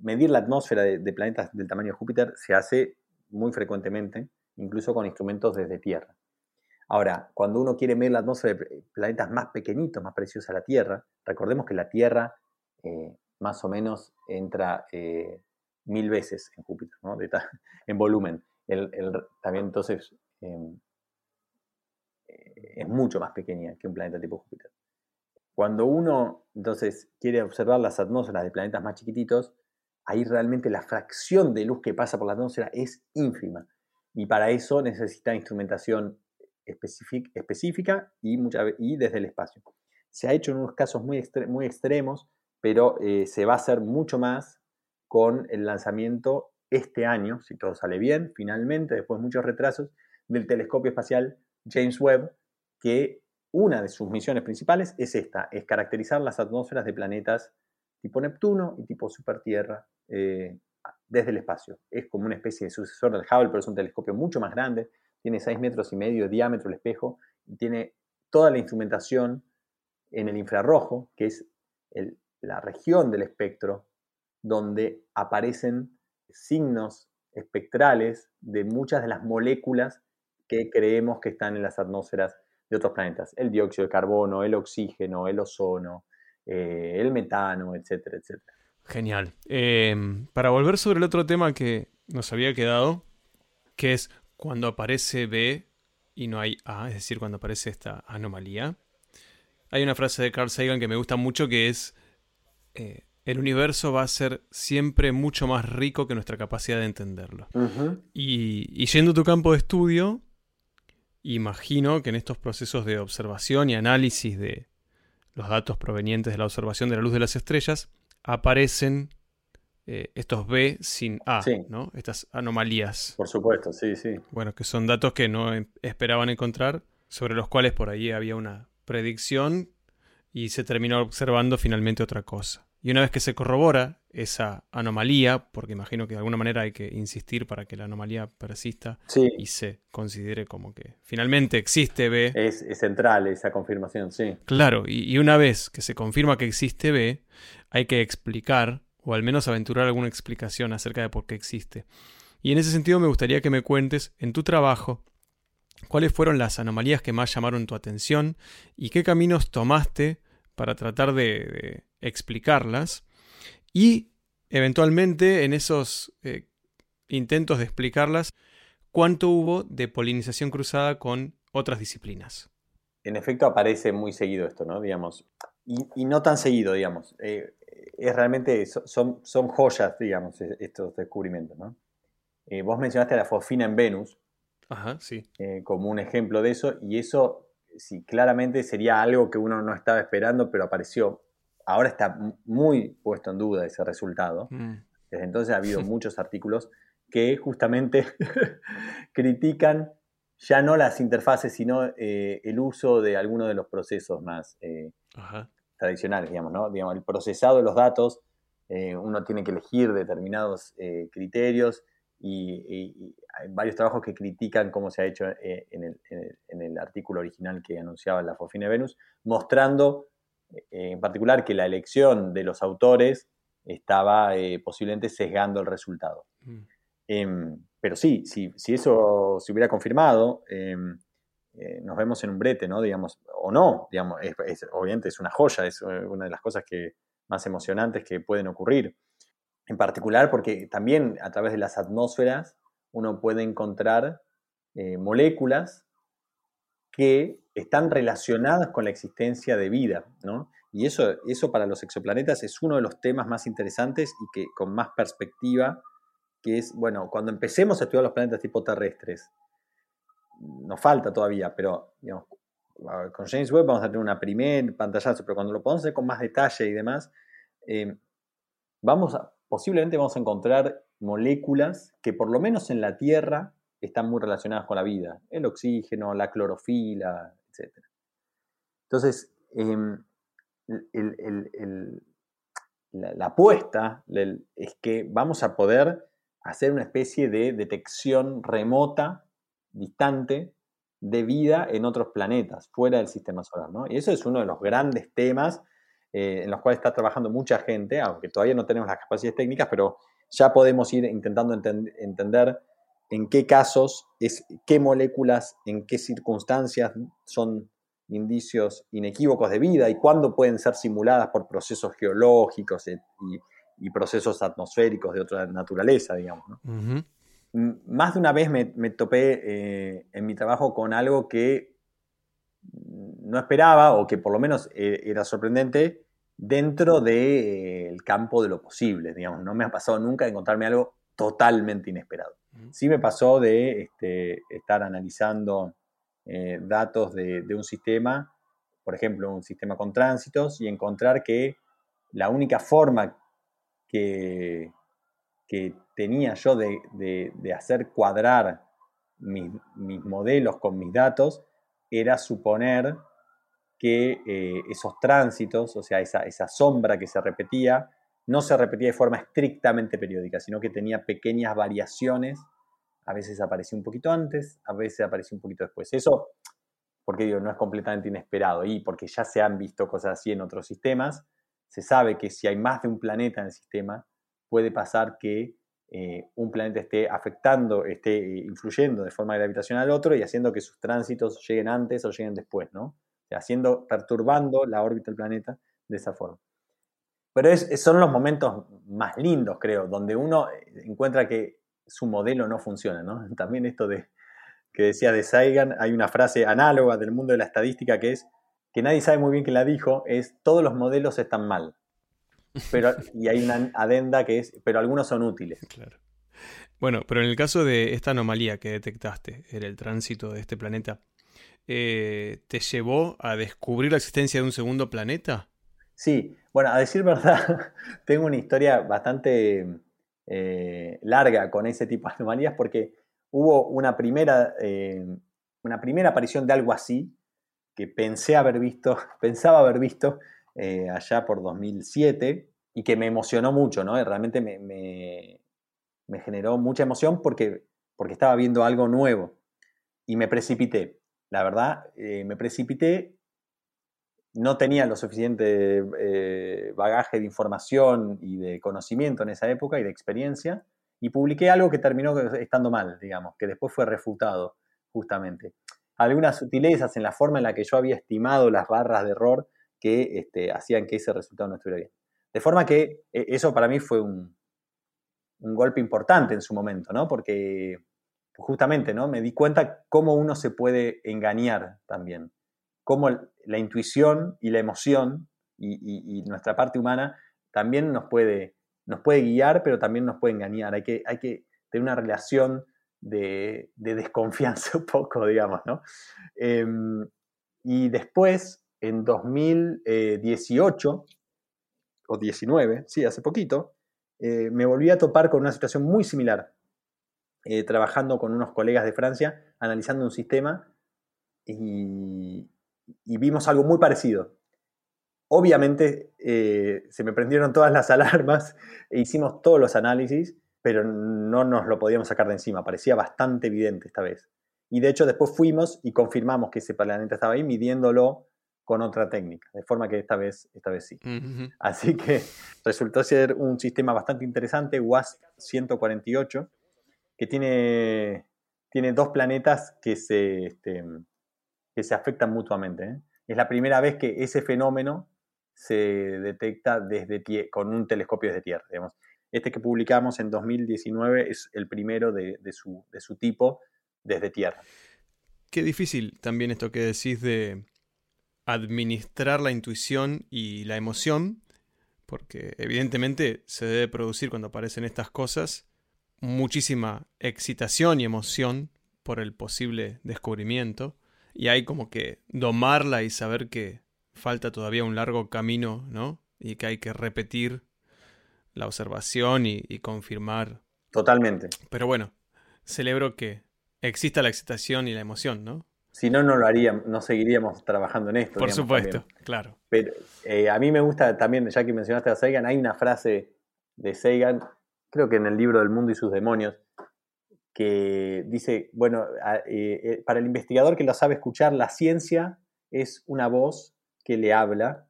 medir la atmósfera de, planetas del tamaño de Júpiter se hace muy frecuentemente, incluso con instrumentos desde Tierra. Ahora, cuando uno quiere medir la atmósfera de planetas más pequeñitos, más parecidos a la Tierra, recordemos que la Tierra eh, más o menos entra eh, mil veces en Júpiter, en volumen. También entonces em, es mucho más pequeña que un planeta tipo Júpiter. Cuando uno entonces quiere observar las atmósferas de planetas más chiquititos, ahí realmente la fracción de luz que pasa por la atmósfera es ínfima. Y para eso necesita instrumentación específica y, desde el espacio. Se ha hecho en unos casos muy, muy extremos, pero eh, se va a hacer mucho más con el lanzamiento este año, si todo sale bien, finalmente, después de muchos retrasos, del telescopio espacial James Webb, que una de sus misiones principales es esta, es caracterizar las atmósferas de planetas tipo Neptuno y tipo Supertierra eh, desde el espacio. Es como una especie de sucesor del Hubble, pero es un telescopio mucho más grande, tiene 6 metros y medio de diámetro el espejo y tiene toda la instrumentación en el infrarrojo, que es la región del espectro donde aparecen signos espectrales de muchas de las moléculas que creemos que están en las atmósferas de otros planetas. El dióxido de carbono, el oxígeno, el ozono, eh, el metano, etcétera, etcétera. Genial. Em, para volver sobre el otro tema que nos había quedado, que es cuando aparece B y no hay A, es decir, cuando aparece esta anomalía. Hay una frase de Carl Sagan que me gusta mucho que es, eh, el universo va a ser siempre mucho más rico que nuestra capacidad de entenderlo. y, y yendo a tu campo de estudio, imagino que en estos procesos de observación y análisis de los datos provenientes de la observación de la luz de las estrellas, aparecen eh, estos B sin A, ¿no? Estas anomalías. Por supuesto, sí, sí. Bueno, que son datos que no em, esperaban encontrar, sobre los cuales por ahí había una predicción y se terminó observando finalmente otra cosa. Y una vez que se corrobora esa anomalía, porque imagino que de alguna manera hay que insistir para que la anomalía persista y se considere como que finalmente existe B. Es, central esa confirmación, sí. Claro, y, una vez que se confirma que existe B, hay que explicar, o al menos aventurar alguna explicación acerca de por qué existe. Y en ese sentido me gustaría que me cuentes en tu trabajo cuáles fueron las anomalías que más llamaron tu atención y qué caminos tomaste para tratar de, explicarlas. Y eventualmente en esos eh, intentos de explicarlas, cuánto hubo de polinización cruzada con otras disciplinas. En efecto aparece muy seguido esto, ¿no? Digamos, y, no tan seguido, digamos. Eh, es realmente, son, son joyas, digamos, e, estos descubrimientos, ¿no? Eh, vos mencionaste la fosfina en Venus. Ajá, sí. como un ejemplo de eso, y eso sí, claramente sería algo que uno no estaba esperando, pero apareció. Ahora está muy puesto en duda ese resultado. Mm. Desde entonces ha habido muchos artículos que justamente critican ya no las interfaces, sino eh, el uso de algunos de los procesos más eh, tradicionales, digamos, ¿no? Digamos, el procesado de los datos, eh, uno tiene que elegir determinados criterios y, hay varios trabajos que critican cómo se ha hecho eh, en el, artículo original que anunciaba la Fofine Venus, mostrando eh, en particular que la elección de los autores estaba eh, posiblemente sesgando el resultado. Mm. Em, pero sí, si, eso se hubiera confirmado, em, nos vemos en un brete, ¿no? Digamos, o no, digamos, obviamente es una joya, es una de las cosas que, más emocionantes que pueden ocurrir en particular porque también a través de las atmósferas uno puede encontrar eh, moléculas que están relacionadas con la existencia de vida, ¿no? Y eso, eso para los exoplanetas es uno de los temas más interesantes y que con más perspectiva, que es, bueno, cuando empecemos a estudiar los planetas tipo terrestres, nos falta todavía, pero con James Webb vamos a tener una primer pantallazo, pero cuando lo podamos hacer con más detalle y demás, eh, vamos a, posiblemente vamos a encontrar moléculas que por lo menos en la Tierra están muy relacionadas con la vida, el oxígeno, la clorofila, etc. Entonces, em, la, apuesta es que vamos a poder hacer una especie de detección remota, distante, de vida en otros planetas, fuera del sistema solar. Y eso es uno de los grandes temas eh, en los cuales está trabajando mucha gente, aunque todavía no tenemos las capacidades técnicas, pero ya podemos ir intentando entender en qué casos, es, qué moléculas, en qué circunstancias son indicios inequívocos de vida y cuándo pueden ser simuladas por procesos geológicos e, y, procesos atmosféricos de otra naturaleza, digamos. Más de una vez me, topé eh, en mi trabajo con algo que no esperaba o que por lo menos eh, era sorprendente dentro del campo de lo posible, digamos. No me ha pasado nunca de encontrarme algo totalmente inesperado. Sí me pasó de este, estar analizando eh, datos de, un sistema, por ejemplo, un sistema con tránsitos, y encontrar que la única forma que, que tenía yo de, hacer cuadrar mis, modelos con mis datos era suponer que eh, esos tránsitos, o sea, esa, sombra que se repetía, no se repetía de forma estrictamente periódica, sino que tenía pequeñas variaciones. A veces aparecía un poquito antes, a veces aparecía un poquito después. Eso, porque digo, no es completamente inesperado y porque ya se han visto cosas así en otros sistemas. Se sabe que si hay más de un planeta en el sistema, puede pasar que eh, un planeta esté afectando, esté influyendo de forma gravitacional al otro y haciendo que sus tránsitos lleguen antes o lleguen después, ¿no? Haciendo, perturbando la órbita del planeta de esa forma. Pero son los momentos más lindos, creo, donde uno encuentra que su modelo no funciona, ¿no? También esto de que decía de Sagan, hay una frase análoga del mundo de la estadística que es, que nadie sabe muy bien quién la dijo, es todos los modelos están mal. Pero, y hay una adenda que es, pero algunos son útiles. Claro. Bueno, pero en el caso de esta anomalía que detectaste, era el tránsito de este planeta, eh, ¿te llevó a descubrir la existencia de un segundo planeta? Sí, bueno, a decir verdad, tengo una historia bastante eh, larga con ese tipo de anomalías porque hubo una primera, eh, una primera aparición de algo así que pensé haber visto, pensaba haber visto allá por 2007 y que me emocionó mucho, ¿no? realmente me, generó mucha emoción porque estaba viendo algo nuevo y me precipité. La verdad, me precipité no tenía lo suficiente eh, bagaje de información y de conocimiento en esa época y de experiencia, y publiqué algo que terminó estando mal, digamos, que después fue refutado, justamente. Algunas sutilezas en la forma en la que yo había estimado las barras de error que este, hacían que ese resultado no estuviera bien. De forma que e, eso para mí fue un golpe importante en su momento, ¿no? Porque justamente, ¿no? Me di cuenta cómo uno se puede engañar también cómo la intuición y la emoción y, nuestra parte humana también nos puede, nos puede guiar, pero también nos puede engañar. Hay que, hay que tener una relación de, desconfianza un poco, digamos, ¿no? Em, y después, en 2018 o 19, sí, hace poquito, eh, me volví a topar con una situación muy similar, eh, trabajando con unos colegas de Francia, analizando un sistema y, y vimos algo muy parecido. Obviamente eh, se me prendieron todas las alarmas e hicimos todos los análisis, pero no nos lo podíamos sacar de encima, parecía bastante evidente esta vez. Y de hecho después fuimos y confirmamos que ese planeta estaba ahí midiéndolo con otra técnica, de forma que esta vez, esta vez sí. Así que resultó ser un sistema bastante interesante, WASP 148, que tiene, tiene dos planetas que se, este, que se afectan mutuamente. ¿eh? Es la primera vez que ese fenómeno se detecta desde con un telescopio desde Tierra. Este que publicamos en 2019 es el primero de, su, de su tipo desde Tierra. Qué difícil también esto que decís de administrar la intuición y la emoción, porque evidentemente se debe producir cuando aparecen estas cosas muchísima excitación y emoción por el posible descubrimiento, y hay como que domarla y saber que falta todavía un largo camino, ¿no? Y que hay que repetir la observación y, confirmar. Totalmente. Pero bueno, celebro que exista la excitación y la emoción, ¿no? Si no, no lo haríamos, no seguiríamos trabajando en esto. Por supuesto, claro. Pero eh, a mí me gusta también, ya que mencionaste a Sagan, hay una frase de Sagan, creo que en el libro del mundo y sus demonios, que dice, bueno, eh, eh, para el investigador que lo sabe escuchar, la ciencia es una voz que le habla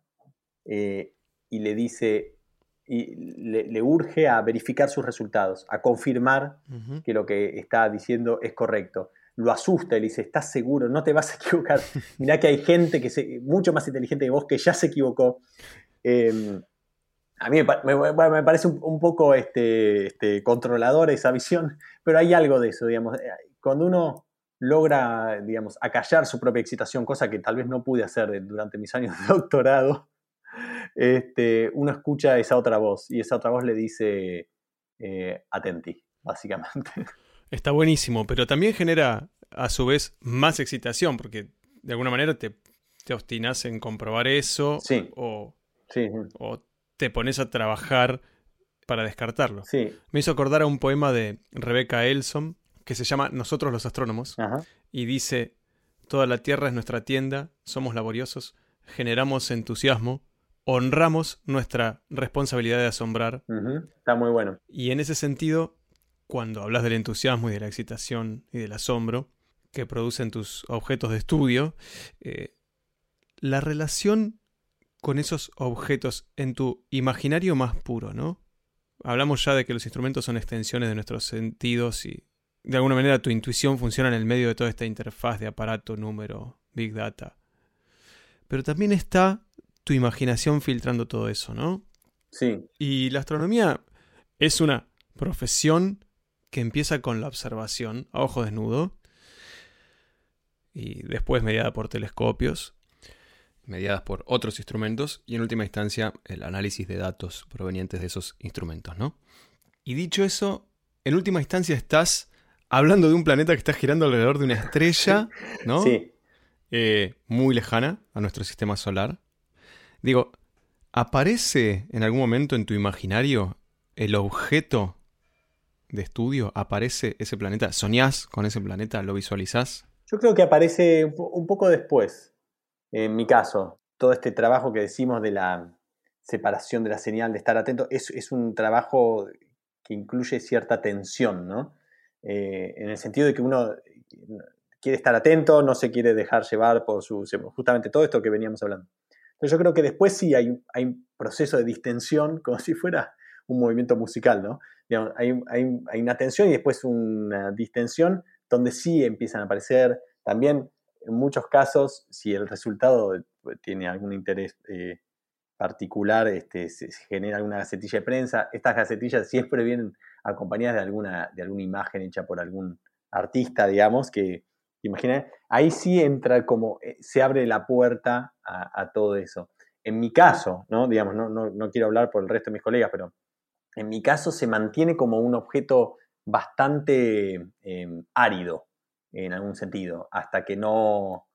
eh, y le dice, y le, urge a verificar sus resultados, a confirmar que lo que está diciendo es correcto. Lo asusta y le dice, ¿estás seguro? No te vas a equivocar. Mirá que hay gente que se, mucho más inteligente que vos que ya se equivocó. Em, a mí me, parece un, poco este, este, controladora esa visión, pero hay algo de eso, digamos. Eh, cuando uno logra, digamos, acallar su propia excitación, cosa que tal vez no pude hacer durante mis años de doctorado, este, uno escucha esa otra voz y esa otra voz le dice eh, atenti, básicamente. Está buenísimo, pero también genera a su vez más excitación, porque de alguna manera te, te obstinas en comprobar eso sí. o, sí. o te pones a trabajar para descartarlo. Sí. Me hizo acordar a un poema de Rebecca Elson que se llama Nosotros los astrónomos Ajá. y dice, Toda la Tierra es nuestra tienda, somos laboriosos, generamos entusiasmo, honramos nuestra responsabilidad de asombrar. Está muy bueno. y en ese sentido, cuando hablas del entusiasmo y de la excitación y del asombro que producen tus objetos de estudio, eh, la relación con esos objetos en tu imaginario más puro, ¿no? Hablamos ya de que los instrumentos son extensiones de nuestros sentidos y de alguna manera tu intuición funciona en el medio de toda esta interfaz de aparato, número, big data. Pero también está tu imaginación filtrando todo eso, ¿no? Sí. Y la astronomía es una profesión que empieza con la observación a ojo desnudo y después mediada por telescopios, mediadas por otros instrumentos y en última instancia el análisis de datos provenientes de esos instrumentos, ¿no? Y dicho eso, en última instancia estás hablando de un planeta que está girando alrededor de una estrella, ¿no? Sí. eh, muy lejana a nuestro sistema solar. Digo, ¿aparece en algún momento en tu imaginario el objeto de estudio? ¿Aparece ese planeta? ¿Soñás con ese planeta? ¿Lo visualizás? Yo creo que aparece un po- un poco después. En mi caso, todo este trabajo que decimos de la separación de la señal, de estar atento, es, es un trabajo que incluye cierta tensión, ¿no? Eh, en el sentido de que uno quiere estar atento, no se quiere dejar llevar por su, justamente todo esto que veníamos hablando. Entonces yo creo que después sí hay, hay un proceso de distensión, como si fuera un movimiento musical, ¿no? Digamos, hay, hay- hay una tensión y después una distensión donde sí empiezan a aparecer también, en muchos casos, si el resultado tiene algún interés eh, particular, este, se, genera alguna gacetilla de prensa. Estas gacetillas siempre vienen acompañadas de alguna, de alguna imagen hecha por algún artista, digamos, que imagina, ahí sí entra como, eh, se abre la puerta a, todo eso. En mi caso, ¿no? Digamos, no, no, quiero hablar por el resto de mis colegas, pero en mi caso se mantiene como un objeto bastante eh, árido, en algún sentido, hasta que no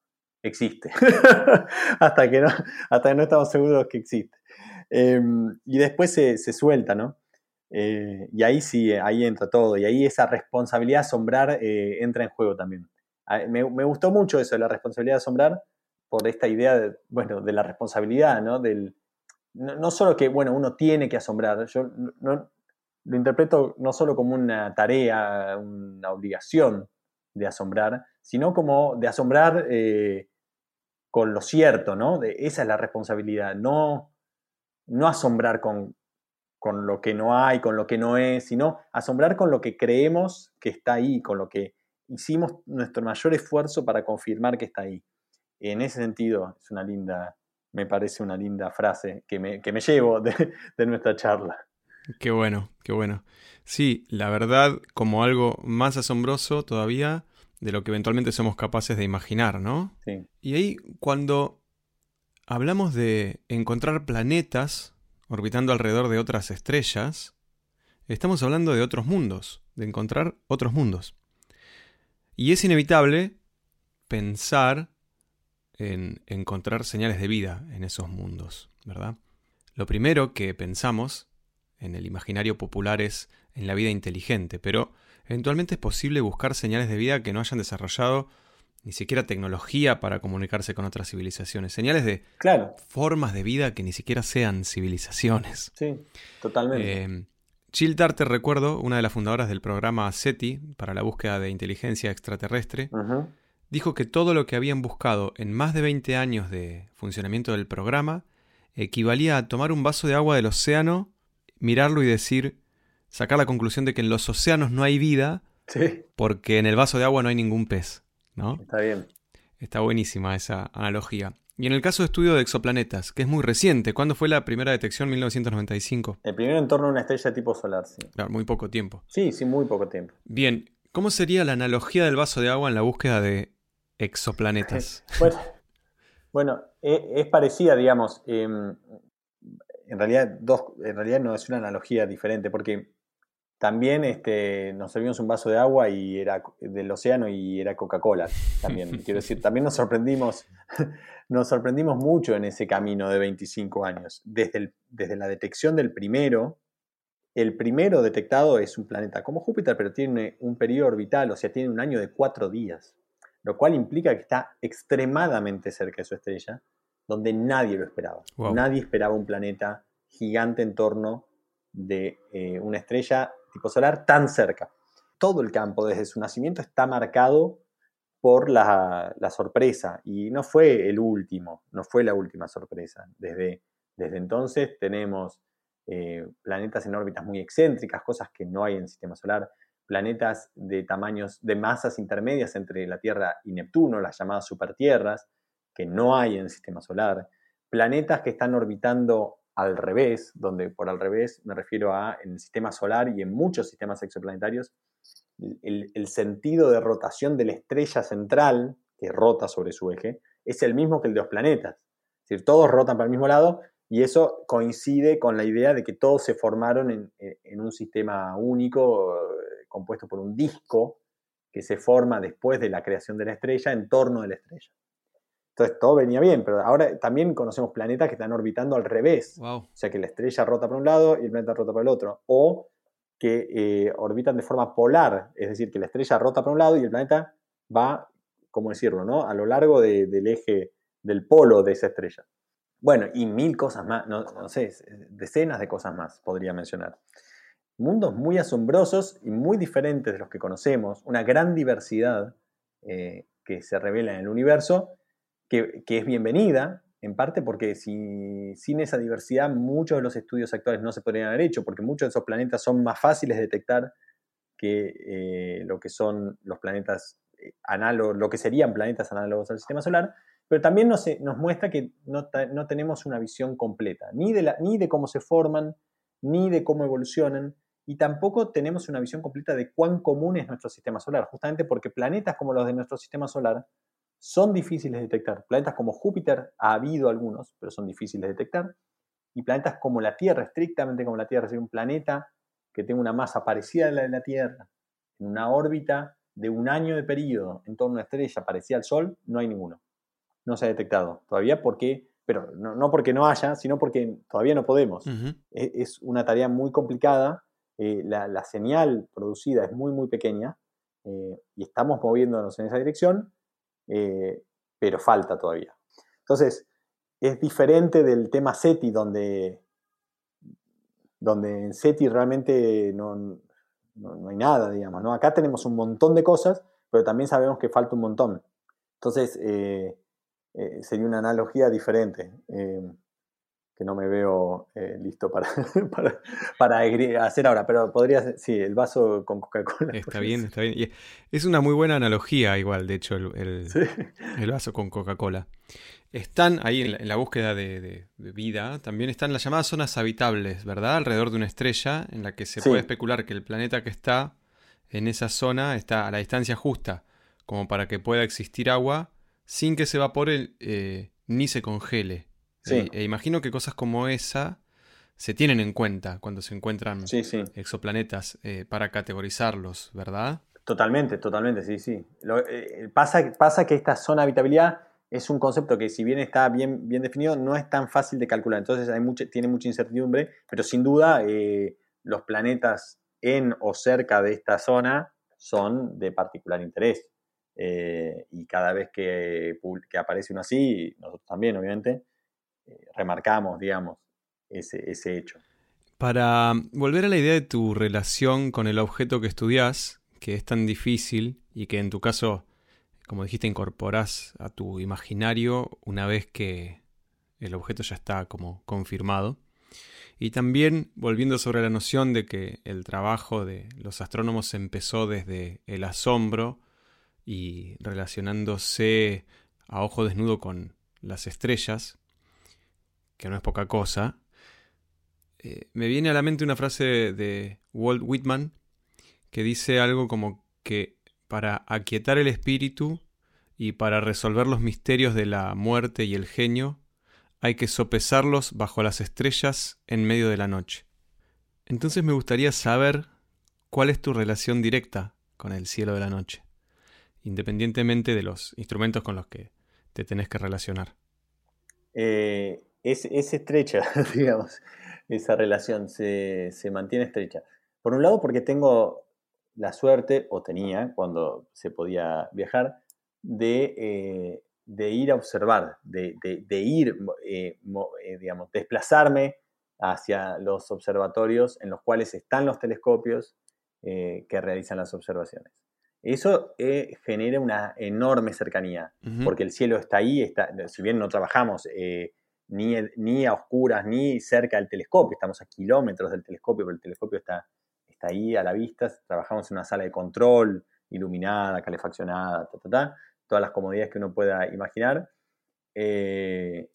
existe. hasta, que no, hasta que no estamos seguros que existe. Eh, y después se, se suelta, ¿no? Eh, y ahí sí, ahí entra todo. Y ahí esa responsabilidad de asombrar eh, entra en juego también. Me, me gustó mucho eso, la responsabilidad de asombrar, por esta idea de, bueno, de la responsabilidad, ¿no? Del, no, no solo que, bueno, uno tiene que asombrar, yo no- lo interpreto no solo como una tarea, una obligación de asombrar, sino como de asombrar eh, con lo cierto, ¿no? De, esa es la responsabilidad, no, no asombrar con, con lo que no hay, con lo que no es, sino asombrar con lo que creemos que está ahí, con lo que hicimos nuestro mayor esfuerzo para confirmar que está ahí. En ese sentido, es una linda, me parece una linda frase que me, que me llevo de, de nuestra charla. Qué bueno, qué bueno. Sí, la verdad, como algo más asombroso todavía de lo que eventualmente somos capaces de imaginar, ¿no? Sí, Y ahí, cuando hablamos de encontrar planetas orbitando alrededor de otras estrellas, estamos hablando de otros mundos, de encontrar otros mundos. Y es inevitable pensar en encontrar señales de vida en esos mundos, ¿verdad? Lo primero que pensamos en el imaginario popular es en la vida inteligente, pero eventualmente es posible buscar señales de vida que no hayan desarrollado ni siquiera tecnología para comunicarse con otras civilizaciones, señales de claro, formas de vida que ni siquiera sean civilizaciones. sí, totalmente. Eh, Jill Tarter, recuerdo, una de las fundadoras del programa SETI para la búsqueda de inteligencia extraterrestre, dijo que todo lo que habían buscado en más de 20 años de funcionamiento del programa equivalía a tomar un vaso de agua del océano, mirarlo y decir, sacar la conclusión de que en los océanos no hay vida Sí, porque en el vaso de agua no hay ningún pez, ¿no? está bien. Está buenísima esa analogía. Y en el caso de estudio de exoplanetas, que es muy reciente, ¿cuándo fue la primera detección? 1995. El primero en torno a una estrella tipo solar, sí. Claro, muy poco tiempo. Sí, sí, muy poco tiempo. Bien, ¿cómo sería la analogía del vaso de agua en la búsqueda de exoplanetas? Bueno, bueno, e- es, parecida, digamos. em, en, realidad, dos, en realidad no es una analogía diferente, porque también este, nos servimos un vaso de agua y era del océano y era Coca-Cola. También, quiero decir, también nos sorprendimos, nos sorprendimos mucho en ese camino de 25 años. Desde, el- desde la detección del primero, el primero detectado es un planeta como Júpiter, pero tiene un periodo orbital, o sea, tiene un año de cuatro días, lo cual implica que está extremadamente cerca de su estrella, donde nadie lo esperaba. Nadie esperaba un planeta gigante en torno de eh, una estrella tipo solar tan cerca. Todo el campo desde su nacimiento está marcado por la, sorpresa y no fue el último, no fue la última sorpresa. Desde, desde entonces tenemos eh, planetas en órbitas muy excéntricas, cosas que no hay en el sistema solar, planetas de tamaños, de masas intermedias entre la Tierra y Neptuno, las llamadas supertierras, que no hay en el sistema solar, planetas que están orbitando al revés, donde por al revés me refiero a en el sistema solar y en muchos sistemas exoplanetarios, el, sentido de rotación de la estrella central, que rota sobre su eje, es el mismo que el de los planetas. Es decir, todos rotan para el mismo lado y eso coincide con la idea de que todos se formaron en, en un sistema único, eh, compuesto por un disco que se forma después de la creación de la estrella en torno de la estrella. Entonces todo venía bien, pero ahora también conocemos planetas que están orbitando al revés. O sea que la estrella rota para un lado y el planeta rota para el otro. O que eh, orbitan de forma polar, es decir, que la estrella rota para un lado y el planeta va, ¿cómo decirlo?, ¿no? a lo largo del eje del polo de esa estrella. Bueno, y mil cosas más, no, sé, decenas de cosas más podría mencionar. Mundos muy asombrosos y muy diferentes de los que conocemos, una gran diversidad eh, que se revela en el universo que, es bienvenida, en parte porque si, sin esa diversidad muchos de los estudios actuales no se podrían haber hecho, porque muchos de esos planetas son más fáciles de detectar que eh, lo que son los planetas eh, análogos, lo que serían planetas análogos al sistema solar, pero también nos, nos muestra que no, no, tenemos una visión completa, ni de, la, ni de cómo se forman, ni de cómo evolucionan, y tampoco tenemos una visión completa de cuán común es nuestro sistema solar, justamente porque planetas como los de nuestro sistema solar son difíciles de detectar. Planetas como Júpiter ha habido algunos, pero son difíciles de detectar. Y planetas como la Tierra, estrictamente como la Tierra, es un planeta que tenga una masa parecida a la de la Tierra, en una órbita de un año de periodo en torno a una estrella parecida al Sol, no hay ninguno. No se ha detectado todavía porque, pero no, porque no haya, sino porque todavía no podemos. E, es, una tarea muy complicada. Eh, la, señal producida es muy, muy pequeña eh, y estamos moviéndonos en esa dirección eh, pero falta todavía. Entonces, es diferente del tema SETI, donde, donde en SETI realmente no, hay nada, digamos. ¿no? Acá tenemos un montón de cosas, pero también sabemos que falta un montón. Entonces, eh, eh, sería una analogía diferente que no me veo eh, listo para, para, hacer ahora, pero podría ser, sí, el vaso con Coca-Cola. Está bien, está bien. es una muy buena analogía igual, de hecho, el, el, vaso con Coca-Cola. Están ahí en la, búsqueda de, vida, también están las llamadas zonas habitables, ¿verdad? Alrededor de una estrella en la que se puede especular que el planeta que está en esa zona está a la distancia justa, como para que pueda existir agua sin que se evapore eh, ni se congele. Sí. E, imagino que cosas como esa se tienen en cuenta cuando se encuentran exoplanetas eh, para categorizarlos, ¿verdad? Totalmente, totalmente, sí, sí. Eh, pasa, pasa que esta zona de habitabilidad es un concepto que si bien está bien, bien definido, no es tan fácil de calcular. Entonces hay tiene mucha incertidumbre, pero sin duda eh, los planetas en o cerca de esta zona son de particular interés. y cada vez que, que, aparece uno así, nosotros también, obviamente, eh, remarcamos, digamos, ese, hecho. Para volver a la idea de tu relación con el objeto que estudias, que es tan difícil y que en tu caso, como dijiste, incorporás a tu imaginario una vez que el objeto ya está como confirmado. Y también volviendo sobre la noción de que el trabajo de los astrónomos empezó desde el asombro y relacionándose a ojo desnudo con las estrellas, que no es poca cosa, eh, me viene a la mente una frase de Walt Whitman que dice algo como que para aquietar el espíritu y para resolver los misterios de la muerte y el genio, hay que sopesarlos bajo las estrellas en medio de la noche. Entonces me gustaría saber cuál es tu relación directa con el cielo de la noche, independientemente de los instrumentos con los que te tenés que relacionar. Eh, es, estrecha, digamos. esa relación se, mantiene estrecha. Por un lado, porque tengo la suerte, o tenía cuando se podía viajar, de, eh, ir a observar, de, ir, eh, eh, digamos, desplazarme hacia los observatorios en los cuales están los telescopios que realizan las observaciones. Eso genera una enorme cercanía, porque el cielo está ahí, está, si bien no trabajamos ni, a oscuras, ni cerca del telescopio, estamos a kilómetros del telescopio, pero el telescopio está, está ahí a la vista, trabajamos en una sala de control, iluminada, calefaccionada, todas las comodidades que uno pueda imaginar. Eh,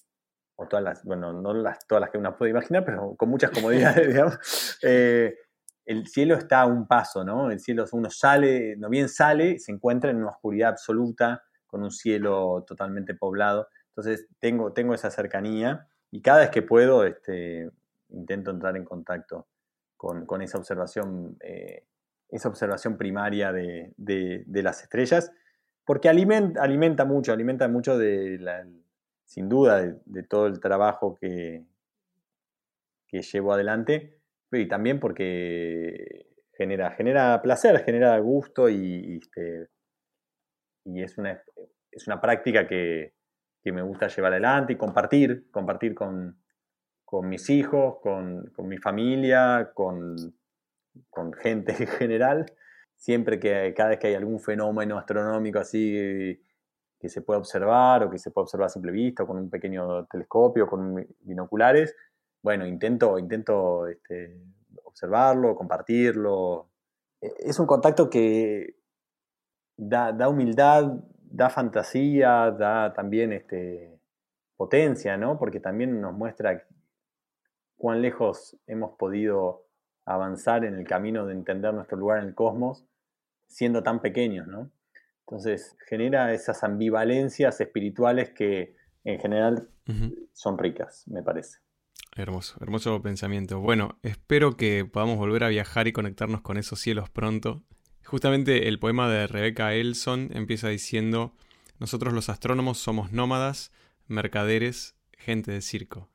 o todas las, bueno, no las, todas las que uno puede imaginar, pero con muchas comodidades, digamos. Eh, el cielo está a un paso, ¿no? El cielo, uno sale, no bien sale, se encuentra en una oscuridad absoluta, con un cielo totalmente poblado. Entonces tengo, tengo esa cercanía y cada vez que puedo este, intento entrar en contacto con, esa observación, eh, esa observación primaria de, las estrellas, porque alimenta, alimenta mucho, alimenta mucho de la, sin duda de, todo el trabajo que, que llevo adelante, y también porque genera, genera placer, genera gusto y, este, y es, una, es una práctica que, que me gusta llevar adelante y compartir, compartir con, mis hijos, con, mi familia, con, gente en general. Siempre que cada vez que hay algún fenómeno astronómico así que se puede observar o que se puede observar a simple vista, con un pequeño telescopio, con binoculares, bueno, intento, intento este, observarlo, compartirlo. E, es un contacto que da, da humildad, da fantasía, da también este, potencia, ¿no? Porque también nos muestra cuán lejos hemos podido avanzar en el camino de entender nuestro lugar en el cosmos siendo tan pequeños, ¿no? Entonces genera esas ambivalencias espirituales que en general son ricas, me parece. Hermoso, hermoso pensamiento. Bueno, espero que podamos volver a viajar y conectarnos con esos cielos pronto Justamente el poema de Rebecca Elson empieza diciendo, nosotros los astrónomos somos nómadas, mercaderes, gente de circo.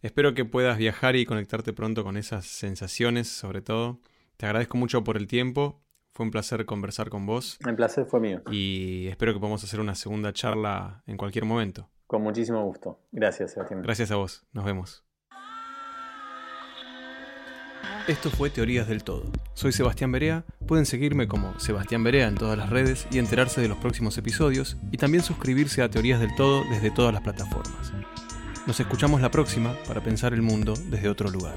Espero que puedas viajar y conectarte pronto con esas sensaciones, sobre todo. Te agradezco mucho por el tiempo. Fue un placer conversar con vos. El placer fue mío. Y espero que podamos hacer una segunda charla en cualquier momento. Con muchísimo gusto. Gracias, Sebastián. Gracias a vos. Nos vemos. Esto fue Teorías del Todo. Soy Sebastián Berea, pueden seguirme como Sebastián Berea en todas las redes y enterarse de los próximos episodios y también suscribirse a Teorías del Todo desde todas las plataformas. Nos escuchamos la próxima para pensar el mundo desde otro lugar.